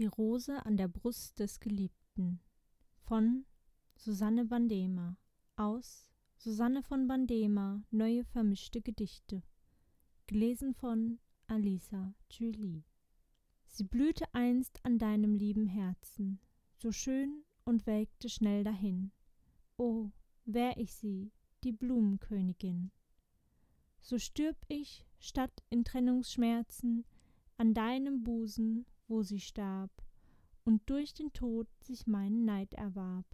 Die Rose an der Brust des Geliebten. Von Susanne Bandema. Aus Susanne von Bandema Neue vermischte Gedichte. Gelesen von Alisa Julie. Sie blühte einst an deinem lieben Herzen so schön und welkte schnell dahin. O wär ich sie die Blumenkönigin. So stürb ich statt in Trennungsschmerzen an deinem busen wo sie starb und durch den tod sich meinen neid erwarb